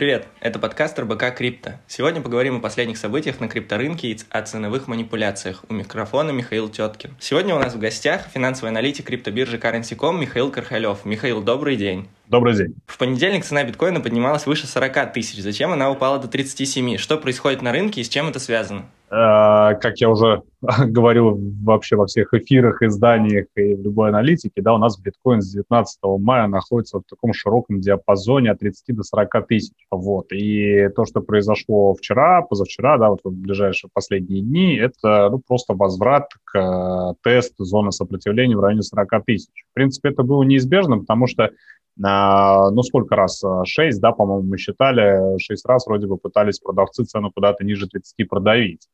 Привет, это подкаст РБК Крипто. Сегодня поговорим о последних событиях на крипторынке и о ценовых манипуляциях. У микрофона Михаил Теткин. Сегодня у нас в гостях финансовый аналитик криптобиржи Currency.com Михаил Кархалев. Михаил, добрый день. Добрый день. В понедельник цена биткоина поднималась выше 40 тысяч. Зачем она упала до 37? Что происходит на рынке и с чем это связано? Э, как я уже говорил вообще во всех эфирах, изданиях и в любой аналитике, да, у нас биткоин с 19 мая находится в таком широком диапазоне от 30 до 40 тысяч. Вот. И то, что произошло вчера, позавчера, да, вот в ближайшие последние дни, это ну, просто возврат к э, тесту зоны сопротивления в районе 40 тысяч. В принципе, это было неизбежно, потому что ну, сколько раз? Шесть, да, по-моему, мы считали. Шесть раз вроде бы пытались продавцы цену куда-то ниже 30 продавить.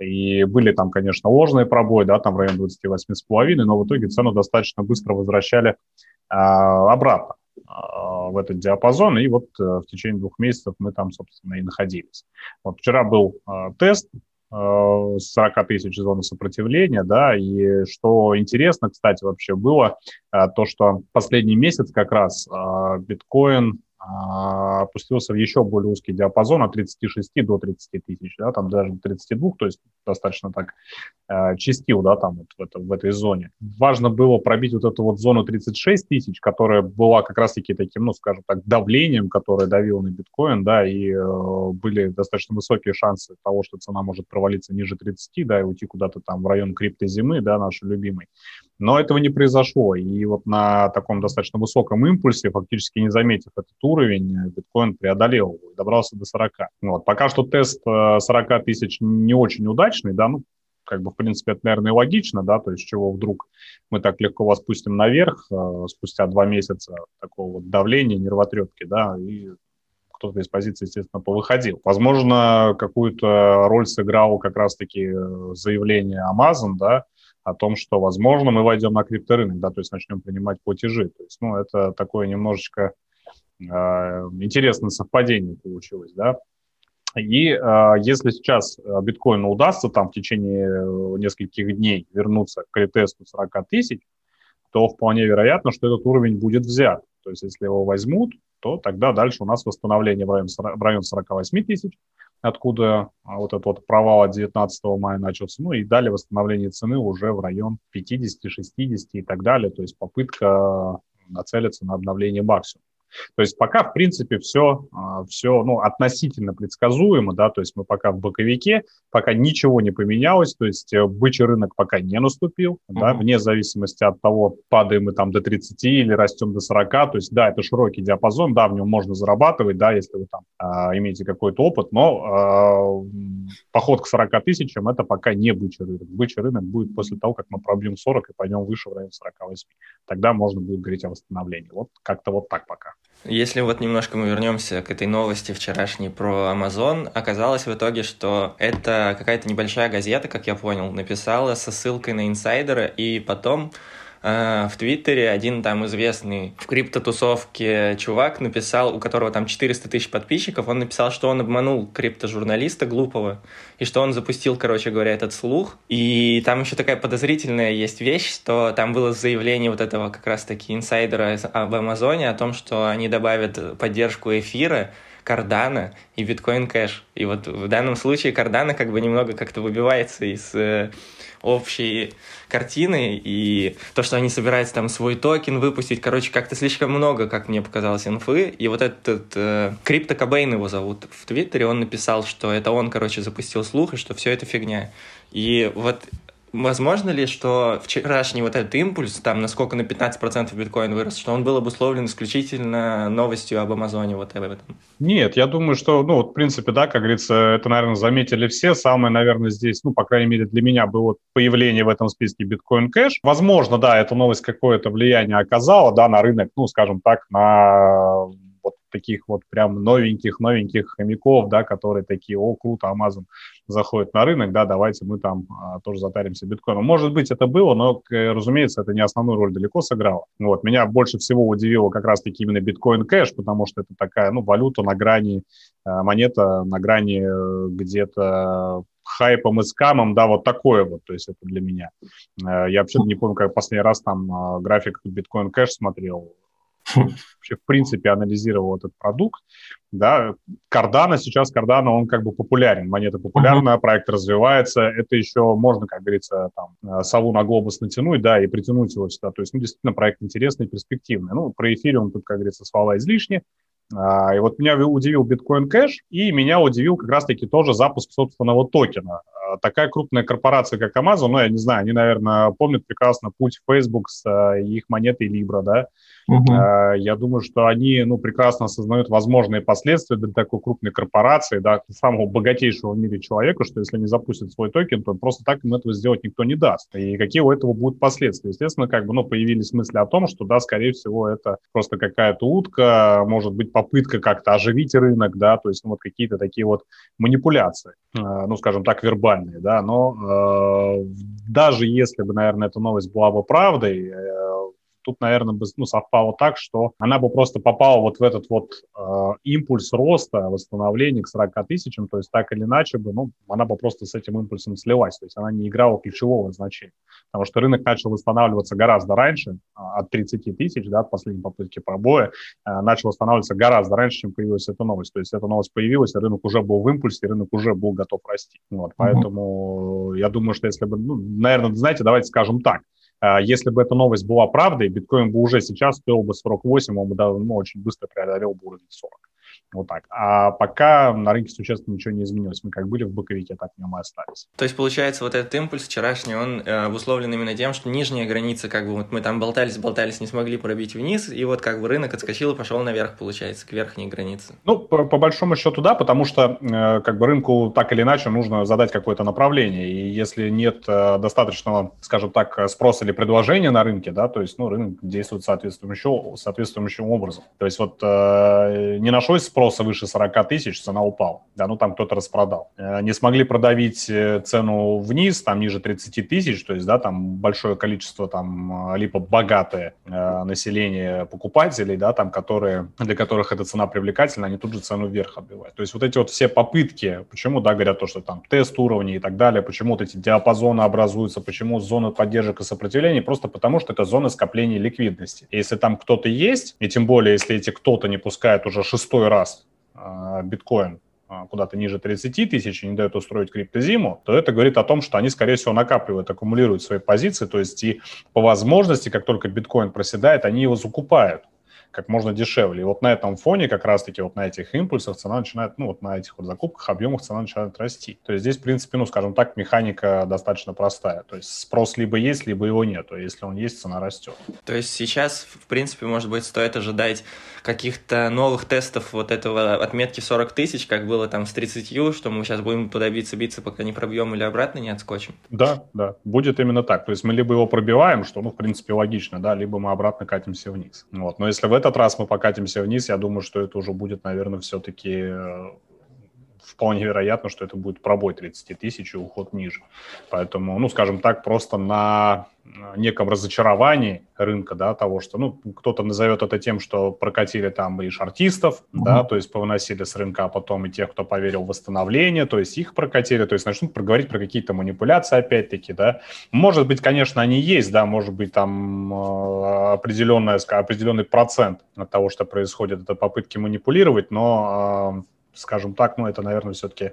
И были там, конечно, ложные пробои, да, там в районе 28,5, но в итоге цену достаточно быстро возвращали а, обратно а, в этот диапазон, и вот а, в течение двух месяцев мы там, собственно, и находились. Вот вчера был а, тест, 40 э, тысяч зоны сопротивления, да, и что интересно, кстати, вообще было, э, то, что последний месяц как раз э, биткоин опустился в еще более узкий диапазон от 36 до 30 тысяч, да, там даже до 32, то есть достаточно так э, да, там вот в, это, в этой зоне. Важно было пробить вот эту вот зону 36 тысяч, которая была как раз-таки таким, ну, скажем так, давлением, которое давило на биткоин, да, и э, были достаточно высокие шансы того, что цена может провалиться ниже 30, да, и уйти куда-то там в район криптозимы, да, нашей любимой. Но этого не произошло, и вот на таком достаточно высоком импульсе, фактически не заметив этот уровень, биткоин преодолел его и добрался до 40. Вот. Пока что тест 40 э, тысяч не очень удачный, да, ну, как бы, в принципе, это, наверное, логично, да, то есть чего вдруг мы так легко вас пустим наверх э, спустя два месяца такого вот давления, нервотрепки, да, и кто-то из позиции, естественно, повыходил. Возможно, какую-то роль сыграл как раз-таки э, заявление Amazon, да, о том, что, возможно, мы войдем на крипторынок, да, то есть начнем принимать платежи. То есть, ну, это такое немножечко э, интересное совпадение получилось, да. И э, если сейчас э, биткоину удастся там в течение э, нескольких дней вернуться к ретесту 40 тысяч, то вполне вероятно, что этот уровень будет взят. То есть если его возьмут, то тогда дальше у нас восстановление в район 48 тысяч, откуда а, вот этот вот провал от 19 мая начался, ну и далее восстановление цены уже в район 50, 60 и так далее, то есть попытка нацелиться на обновление максимума. То есть пока, в принципе, все, все а, ну, относительно предсказуемо, да, то есть мы пока в боковике, пока ничего не поменялось, то есть э, бычий рынок пока не наступил, uh-huh. да, вне зависимости от того, падаем мы там до 30 или растем до 40, то есть, да, это широкий диапазон, да, в нем можно зарабатывать, да, если вы там а, имеете какой-то опыт, но а, поход к 40 тысячам это пока не бычий рынок. Бычий рынок будет после того, как мы пробьем 40 и пойдем выше в районе 48. Тогда можно будет говорить о восстановлении. Вот как-то вот так пока. Если вот немножко мы вернемся к этой новости вчерашней про Amazon, оказалось в итоге, что это какая-то небольшая газета, как я понял, написала со ссылкой на инсайдера, и потом в Твиттере один там известный в криптотусовке чувак написал, у которого там 400 тысяч подписчиков, он написал, что он обманул криптожурналиста глупого, и что он запустил, короче говоря, этот слух. И там еще такая подозрительная есть вещь, что там было заявление вот этого как раз-таки инсайдера об Амазоне о том, что они добавят поддержку эфира, Cardano и Bitcoin Cash. И вот в данном случае Cardano как бы немного как-то выбивается из э, общей картины, и то, что они собираются там свой токен выпустить, короче, как-то слишком много, как мне показалось, инфы, и вот этот э, Crypto Cobain его зовут в Твиттере, он написал, что это он, короче, запустил слух, и что все это фигня. И вот Возможно ли, что вчерашний вот этот импульс, там, насколько на 15% биткоин вырос, что он был обусловлен исключительно новостью об Амазоне вот об этом? Нет, я думаю, что, ну, вот, в принципе, да, как говорится, это, наверное, заметили все. Самое, наверное, здесь, ну, по крайней мере, для меня было появление в этом списке биткоин кэш. Возможно, да, эта новость какое-то влияние оказала, да, на рынок, ну, скажем так, на таких вот прям новеньких-новеньких хомяков, да, которые такие, о, круто, Amazon заходит на рынок, да, давайте мы там а, тоже затаримся биткоином. Может быть, это было, но, разумеется, это не основную роль далеко сыграло. Вот, меня больше всего удивило как раз-таки именно биткоин кэш, потому что это такая, ну, валюта на грани, а, монета на грани э, где-то хайпом и скамом, да, вот такое вот, то есть это для меня. Э, я вообще не помню, как последний раз там а, график биткоин кэш смотрел, вообще в принципе анализировал этот продукт, да, Cardano сейчас, Cardano, он как бы популярен, монета популярная, uh-huh. проект развивается, это еще можно, как говорится, там, э, сову на глобус натянуть, да, и притянуть его сюда, то есть, ну, действительно, проект интересный, перспективный. Ну, про эфириум тут, как говорится, слова излишни, а, и вот меня удивил Bitcoin Cash, и меня удивил как раз-таки тоже запуск собственного токена. А, такая крупная корпорация, как Amazon, ну, я не знаю, они, наверное, помнят прекрасно путь Facebook с а, их монетой Libra, да, Угу. Я думаю, что они ну, прекрасно осознают возможные последствия для такой крупной корпорации, да, самого богатейшего в мире человека, что если они запустят свой токен, то просто так им этого сделать никто не даст. И какие у этого будут последствия? Естественно, как бы, ну, появились мысли о том, что, да, скорее всего, это просто какая-то утка, может быть, попытка как-то оживить рынок, да, то есть ну, вот какие-то такие вот манипуляции, ну, скажем так, вербальные, да, но э, даже если бы, наверное, эта новость была бы правдой, э, тут, наверное, бы, ну, совпало так, что она бы просто попала вот в этот вот э, импульс роста, восстановления к 40 тысячам, то есть так или иначе бы, ну, она бы просто с этим импульсом слилась, то есть она не играла ключевого значения, потому что рынок начал восстанавливаться гораздо раньше, э, от 30 тысяч, да, от последней попытки пробоя, э, начал восстанавливаться гораздо раньше, чем появилась эта новость, то есть эта новость появилась, рынок уже был в импульсе, рынок уже был готов расти, вот, mm-hmm. поэтому я думаю, что если бы, ну, наверное, знаете, давайте скажем так, а, если бы эта новость была правдой, биткоин бы уже сейчас стоил бы 48, он бы давно очень быстро преодолел бы уровень 40. Вот так. А пока на рынке существенно ничего не изменилось. Мы как были в боковике, так в нем и остались. То есть, получается, вот этот импульс вчерашний, он э, обусловлен именно тем, что нижняя граница, как бы, вот мы там болтались, болтались, не смогли пробить вниз, и вот как бы рынок отскочил и пошел наверх, получается, к верхней границе. Ну, по, по большому счету, да, потому что э, как бы рынку так или иначе нужно задать какое-то направление, и если нет э, достаточного, скажем так, спроса или предложения на рынке, да, то есть, ну, рынок действует соответствующим, соответствующим образом. То есть вот э, не нашлось спроса, выше 40 тысяч, цена упала. Да, ну там кто-то распродал. Э, не смогли продавить э, цену вниз, там ниже 30 тысяч, то есть, да, там большое количество там э, либо богатое э, население покупателей, да, там, которые, для которых эта цена привлекательна, они тут же цену вверх отбивают. То есть вот эти вот все попытки, почему, да, говорят то, что там тест уровней и так далее, почему вот эти диапазоны образуются, почему зоны поддержек и сопротивления, просто потому что это зоны скопления ликвидности. Если там кто-то есть, и тем более, если эти кто-то не пускает уже шестой раз а, биткоин а, куда-то ниже 30 тысяч и не дают устроить криптозиму, то это говорит о том, что они, скорее всего, накапливают, аккумулируют свои позиции, то есть и по возможности, как только биткоин проседает, они его закупают как можно дешевле. И вот на этом фоне, как раз-таки вот на этих импульсах цена начинает, ну вот на этих вот закупках, объемах цена начинает расти. То есть здесь, в принципе, ну, скажем так, механика достаточно простая. То есть спрос либо есть, либо его нет. То есть если он есть, цена растет. То есть сейчас, в принципе, может быть, стоит ожидать каких-то новых тестов вот этого отметки 40 тысяч, как было там с 30, что мы сейчас будем туда биться, биться, пока не пробьем или обратно не отскочим? Да, да, будет именно так. То есть мы либо его пробиваем, что, ну, в принципе, логично, да, либо мы обратно катимся вниз. Вот. Но если в этот раз мы покатимся вниз, я думаю, что это уже будет, наверное, все-таки э, вполне вероятно, что это будет пробой 30 тысяч и уход ниже. Поэтому, ну, скажем так, просто на неком разочаровании рынка, да, того, что, ну, кто-то назовет это тем, что прокатили там и шартистов, mm-hmm. да, то есть повыносили с рынка, а потом и тех, кто поверил в восстановление, то есть их прокатили, то есть начнут проговорить про какие-то манипуляции опять-таки, да. Может быть, конечно, они есть, да, может быть, там э, определенная, определенный процент от того, что происходит, это попытки манипулировать, но э, скажем так, ну, это, наверное, все-таки э,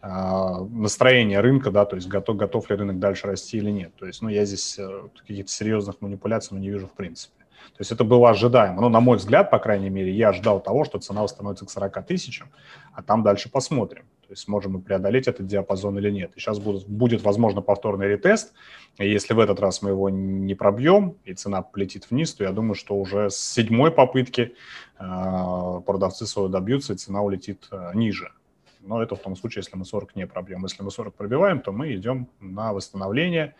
а, настроение рынка, да, то есть готов, готов ли рынок дальше расти или нет. То есть, ну, я здесь э, каких-то серьезных манипуляций ну, не вижу в принципе. То есть это было ожидаемо. Ну, на мой взгляд, по крайней мере, я ждал того, что цена восстановится к 40 тысячам, а там дальше посмотрим. То есть сможем мы преодолеть этот диапазон или нет. И сейчас будет, будет возможно, повторный ретест. И если в этот раз мы его не пробьем, и цена полетит вниз, то я думаю, что уже с седьмой попытки э, продавцы свою добьются, и цена улетит э, ниже. Но это в том случае, если мы 40 не пробьем. Если мы 40 пробиваем, то мы идем на восстановление,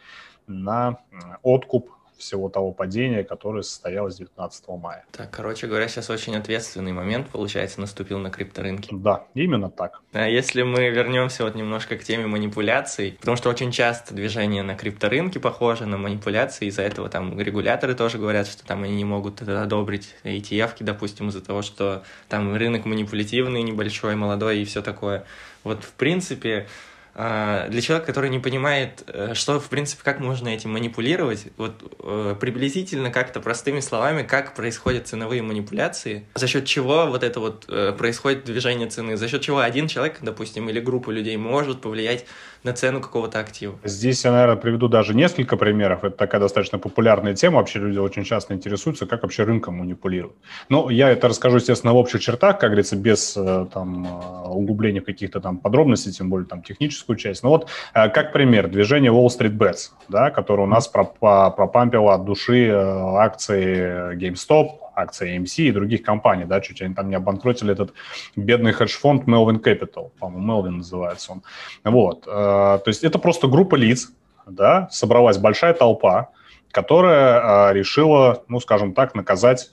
на э, откуп всего того падения, которое состоялось 19 мая. Так, короче говоря, сейчас очень ответственный момент, получается, наступил на крипторынке. Да, именно так. А если мы вернемся вот немножко к теме манипуляций, потому что очень часто движение на крипторынке похоже на манипуляции, из-за этого там регуляторы тоже говорят, что там они не могут одобрить ETF, допустим, из-за того, что там рынок манипулятивный, небольшой, молодой и все такое. Вот, в принципе, для человека, который не понимает, э, что, в принципе, как можно этим манипулировать, вот э, приблизительно как-то простыми словами, как происходят ценовые манипуляции, за счет чего вот это вот э, происходит движение цены, за счет чего один человек, допустим, или группа людей может повлиять на цену какого-то актива. Здесь я, наверное, приведу даже несколько примеров. Это такая достаточно популярная тема. Вообще люди очень часто интересуются, как вообще рынком манипулируют. Но я это расскажу, естественно, в общих чертах, как говорится, без там углубления каких-то там подробностей, тем более там техническую техническую часть. Ну вот, э, как пример, движение Wall Street Bets, да, которое у нас пропампило от души э, акции GameStop, акции AMC и других компаний, да, чуть они там не обанкротили этот бедный хедж-фонд Melvin Capital, по-моему, Melvin называется он. Вот, э, то есть это просто группа лиц, да, собралась большая толпа, которая решила, ну, скажем так, наказать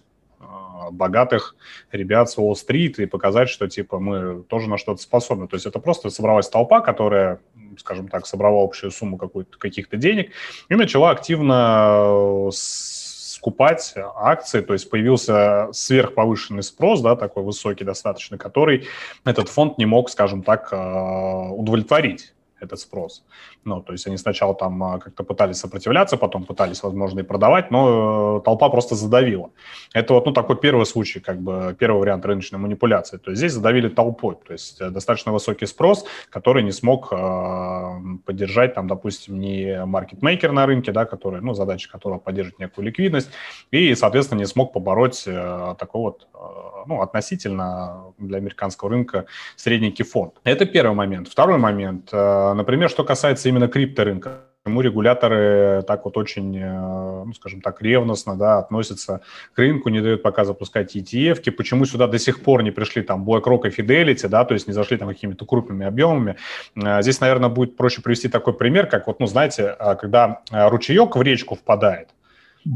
богатых ребят с Уолл-стрит и показать, что, типа, мы тоже на что-то способны. То есть это просто собралась толпа, которая, скажем так, собрала общую сумму каких-то денег и начала активно скупать акции, то есть появился сверхповышенный спрос, да, такой высокий достаточно, который этот фонд не мог, скажем так, э, удовлетворить этот спрос. Ну, то есть они сначала там а, как-то пытались сопротивляться, потом пытались, возможно, и продавать, но э, толпа просто задавила. Это вот, ну, такой первый случай, как бы первый вариант рыночной манипуляции. То есть здесь задавили толпой, то есть э, достаточно высокий спрос, который не смог э, поддержать, там, допустим, не маркетмейкер на рынке, да, который, ну, задача которого поддерживать некую ликвидность, и, соответственно, не смог побороть э, такой вот, э, ну, относительно для американского рынка средненький фонд. Это первый момент. Второй момент, э, например, что касается именно крипторынка. Почему регуляторы так вот очень, э, ну, скажем так, ревностно да, относятся к рынку, не дают пока запускать ETF, почему сюда до сих пор не пришли там BlackRock и Fidelity, да, то есть не зашли там какими-то крупными объемами. Э, здесь, наверное, будет проще привести такой пример, как вот, ну, знаете, когда ручеек в речку впадает,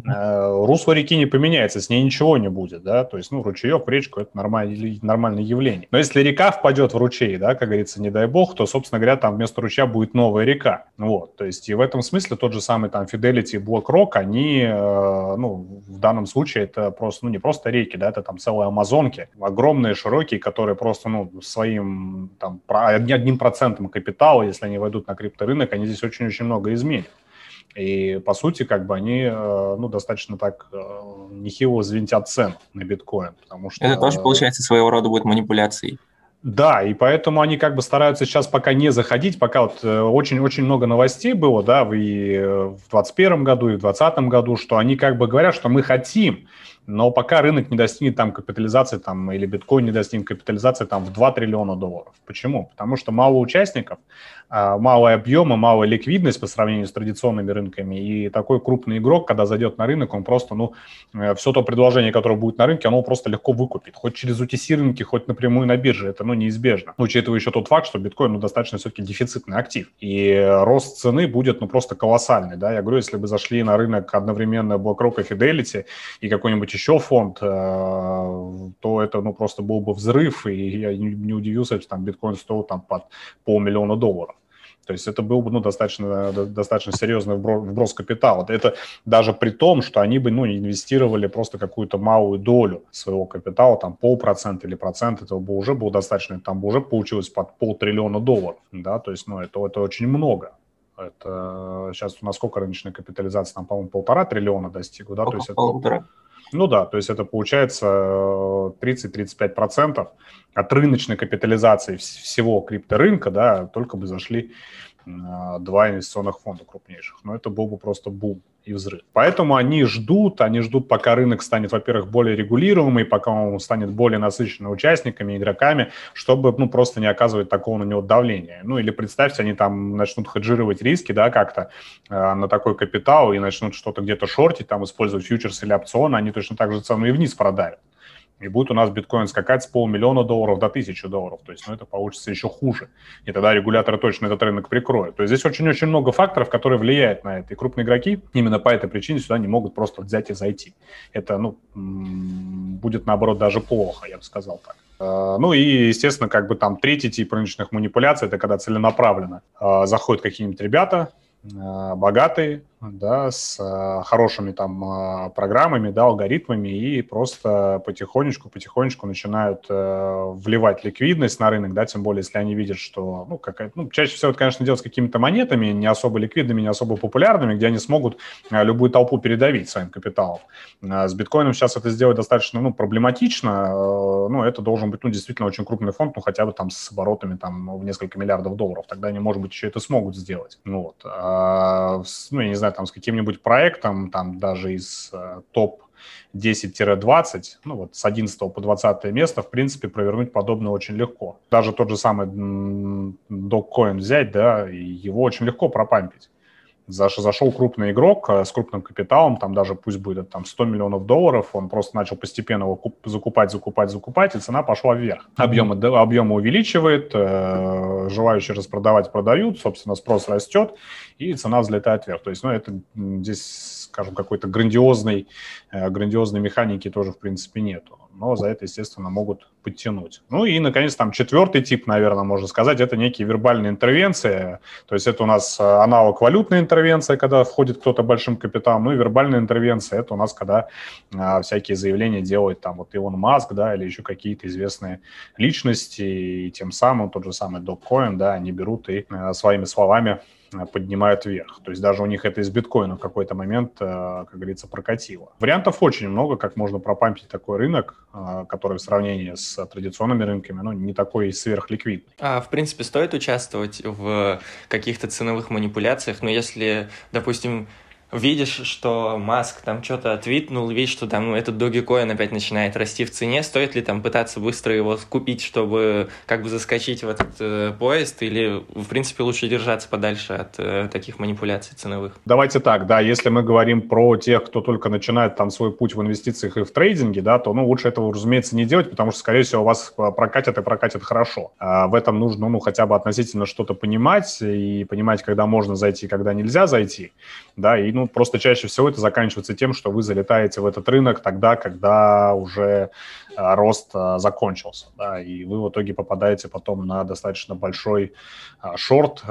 русло реки не поменяется, с ней ничего не будет, да, то есть, ну, ручеек речку – это нормальное, нормальное явление. Но если река впадет в ручей, да, как говорится, не дай бог, то, собственно говоря, там вместо ручья будет новая река, вот, то есть, и в этом смысле тот же самый там Fidelity и BlackRock, они, э, ну, в данном случае это просто, ну, не просто реки, да, это там целые амазонки, огромные, широкие, которые просто, ну, своим, там, одним процентом капитала, если они войдут на крипторынок, они здесь очень-очень много изменят. И, по сути, как бы они, э, ну, достаточно так э, нехило звентят цен на биткоин, потому что... Это тоже, получается, своего рода будет манипуляцией. Да, и поэтому они как бы стараются сейчас пока не заходить, пока вот очень-очень э, много новостей было, да, и в 2021 году, и в 2020 году, что они как бы говорят, что мы хотим, но пока рынок не достигнет там капитализации там, или биткоин не достигнет капитализации там, в 2 триллиона долларов. Почему? Потому что мало участников, а, малый объем и малая ликвидность по сравнению с традиционными рынками. И такой крупный игрок, когда зайдет на рынок, он просто, ну, э, все то предложение, которое будет на рынке, оно просто легко выкупит. Хоть через UTC рынки, хоть напрямую на бирже. Это, ну, неизбежно. Учитывая еще тот факт, что биткоин, ну, достаточно все-таки дефицитный актив. И рост цены будет, ну, просто колоссальный, да. Я говорю, если бы зашли на рынок одновременно BlackRock и Fidelity и какой-нибудь еще фонд, э, то это, ну, просто был бы взрыв. И я не удивился, что там биткоин стоил там под полмиллиона долларов. То есть это был бы ну, достаточно, достаточно серьезный вброс, капитала. Это даже при том, что они бы ну, инвестировали просто какую-то малую долю своего капитала, там полпроцента или процент, этого бы уже было достаточно, там бы уже получилось под полтриллиона долларов. Да? То есть ну, это, это очень много. Это сейчас у нас сколько рыночная капитализация? Там, по-моему, полтора триллиона достигла, да? То есть это, ну да, то есть это получается 30-35% от рыночной капитализации всего крипторынка, да, только бы зашли два инвестиционных фонда крупнейших. Но это был бы просто бум и взрыв. Поэтому они ждут, они ждут, пока рынок станет, во-первых, более регулируемый, пока он станет более насыщенным участниками, игроками, чтобы, ну, просто не оказывать такого на него давления. Ну, или представьте, они там начнут хеджировать риски, да, как-то э, на такой капитал и начнут что-то где-то шортить, там, использовать фьючерс или опционы, они точно так же цену и вниз продавят и будет у нас биткоин скакать с полмиллиона долларов до тысячи долларов. То есть ну, это получится еще хуже. И тогда регуляторы точно этот рынок прикроют. То есть здесь очень-очень много факторов, которые влияют на это. И крупные игроки именно по этой причине сюда не могут просто взять и зайти. Это ну, будет, наоборот, даже плохо, я бы сказал так. А, ну и, естественно, как бы там третий тип рыночных манипуляций, это когда целенаправленно а, заходят какие-нибудь ребята, а, богатые, да, с э, хорошими там э, программами, да, алгоритмами и просто потихонечку, потихонечку начинают э, вливать ликвидность на рынок, да, тем более, если они видят, что, ну, какая ну, чаще всего это, конечно, делать с какими-то монетами, не особо ликвидными, не особо популярными, где они смогут э, любую толпу передавить своим капиталом. Э, с биткоином сейчас это сделать достаточно, ну, проблематично, э, ну, это должен быть, ну, действительно очень крупный фонд, ну, хотя бы там с оборотами там в несколько миллиардов долларов, тогда они, может быть, еще это смогут сделать, ну, вот. А, ну, я не знаю, там с каким-нибудь проектом, там даже из э, топ 10-20, ну вот с 11 по 20 место, в принципе, провернуть подобное очень легко. Даже тот же самый Dogcoin взять, да, его очень легко пропампить зашел крупный игрок э, с крупным капиталом, там даже пусть будет там 100 миллионов долларов, он просто начал постепенно его закупать, закупать, закупать, и цена пошла вверх. Объемы, объемы увеличивает, э, желающие распродавать продают, собственно, спрос растет, и цена взлетает вверх. То есть, ну, это здесь, скажем, какой-то грандиозной, э, грандиозной механики тоже, в принципе, нету но за это, естественно, могут подтянуть. Ну и, наконец, там четвертый тип, наверное, можно сказать, это некие вербальные интервенции. То есть это у нас э, аналог валютной интервенции, когда входит кто-то большим капиталом, ну и вербальная интервенция, это у нас, когда а, всякие заявления делает там вот Илон Маск, да, или еще какие-то известные личности, и тем самым тот же самый Доккоин, да, они берут и а, своими словами поднимают вверх. То есть даже у них это из биткоина в какой-то момент, э, как говорится, прокатило. Вариантов очень много, как можно пропампить такой рынок, э, который в сравнении с традиционными рынками, ну, не такой сверхликвидный. А, в принципе, стоит участвовать в каких-то ценовых манипуляциях, но если, допустим, видишь, что Маск там что-то отвитнул, видишь, что там этот Dogecoin опять начинает расти в цене, стоит ли там пытаться быстро его купить, чтобы как бы заскочить в этот э, поезд, или в принципе лучше держаться подальше от э, таких манипуляций ценовых? Давайте так, да, если мы говорим про тех, кто только начинает там свой путь в инвестициях и в трейдинге, да, то ну лучше этого, разумеется, не делать, потому что, скорее всего, вас прокатят и прокатят хорошо. А в этом нужно, ну, хотя бы относительно что-то понимать и понимать, когда можно зайти, когда нельзя зайти, да, и, ну, ну, просто чаще всего это заканчивается тем, что вы залетаете в этот рынок тогда, когда уже а, рост а, закончился, да, и вы в итоге попадаете потом на достаточно большой а, шорт,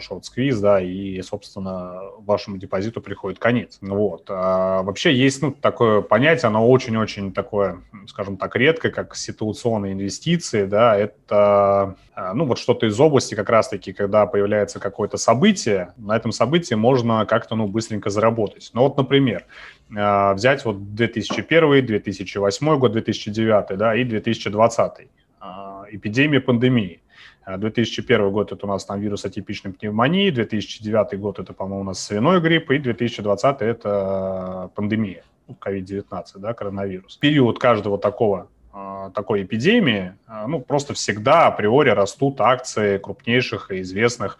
шорт-сквиз, да, и, собственно, вашему депозиту приходит конец. Вот. Вообще есть, ну, такое понятие, оно очень-очень такое, скажем так, редкое, как ситуационные инвестиции, да, это, ну, вот что-то из области как раз-таки, когда появляется какое-то событие, на этом событии можно как-то, ну, быстренько заработать. Ну вот, например, а, взять вот 2001, 2008 год, 2009, да, и 2020, а, эпидемия пандемии. 2001 а, год это у нас там вирус атипичной пневмонии, 2009 год это, по-моему, у нас свиной грипп, и 2020 это пандемия, COVID-19, да, коронавирус. Период каждого такого такой эпидемии, а, ну, просто всегда априори растут акции крупнейших и известных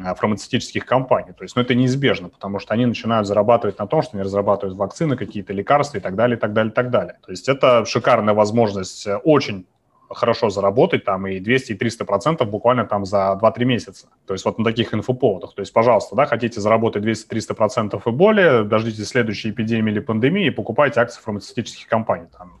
а, фармацевтических компаний. То есть, ну, это неизбежно, потому что они начинают зарабатывать на том, что они разрабатывают вакцины, какие-то лекарства и так далее, и так далее, и так далее. То есть, это шикарная возможность э, очень хорошо заработать там и 200, и 300 процентов буквально там за 2-3 месяца. То есть вот на таких инфоповодах. То есть, пожалуйста, да, хотите заработать 200-300 процентов и более, дождитесь следующей эпидемии или пандемии и покупайте акции фармацевтических компаний. Там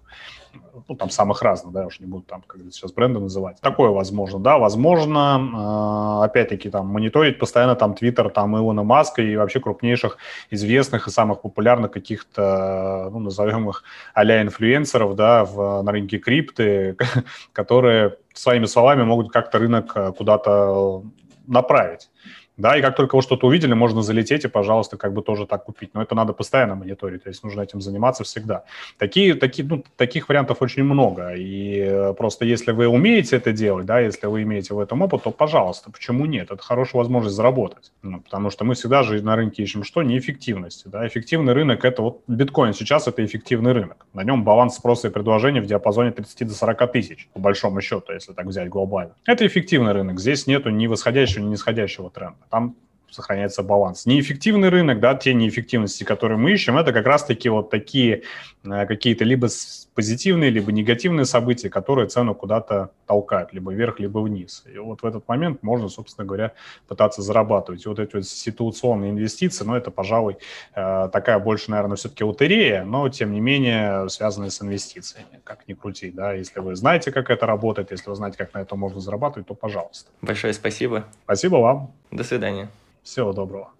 ну, там самых разных, да, уж не буду там, как сейчас бренды называть. Такое возможно, да, возможно, э, опять-таки, там, мониторить постоянно там Твиттер, там, Илона Маска и вообще крупнейших, известных и самых популярных каких-то, ну, назовем их а-ля инфлюенсеров, да, в, на рынке крипты, которые своими словами могут как-то рынок э, куда-то направить. Да, и как только вы что-то увидели, можно залететь и, пожалуйста, как бы тоже так купить. Но это надо постоянно мониторить, то есть нужно этим заниматься всегда. Такие, такие, ну, таких вариантов очень много. И э, просто если вы умеете это делать, да, если вы имеете в этом опыт, то, пожалуйста, почему нет? Это хорошая возможность заработать. Ну, потому что мы всегда же на рынке ищем что? Неэффективности. Да? Эффективный рынок – это вот биткоин сейчас – это эффективный рынок. На нем баланс спроса и предложения в диапазоне 30 до 40 тысяч, по большому счету, если так взять глобально. Это эффективный рынок. Здесь нету ни восходящего, ни нисходящего тренда там сохраняется баланс. Неэффективный рынок, да, те неэффективности, которые мы ищем, это как раз-таки вот такие э, какие-то либо позитивные, либо негативные события, которые цену куда-то толкают, либо вверх, либо вниз. И вот в этот момент можно, собственно говоря, пытаться зарабатывать. И вот эти вот ситуационные инвестиции, ну, это, пожалуй, э, такая больше, наверное, все-таки лотерея, но, тем не менее, связанная с инвестициями, как ни крути, да. Если вы знаете, как это работает, если вы знаете, как на этом можно зарабатывать, то пожалуйста. Большое спасибо. Спасибо вам. До свидания. Всего доброго.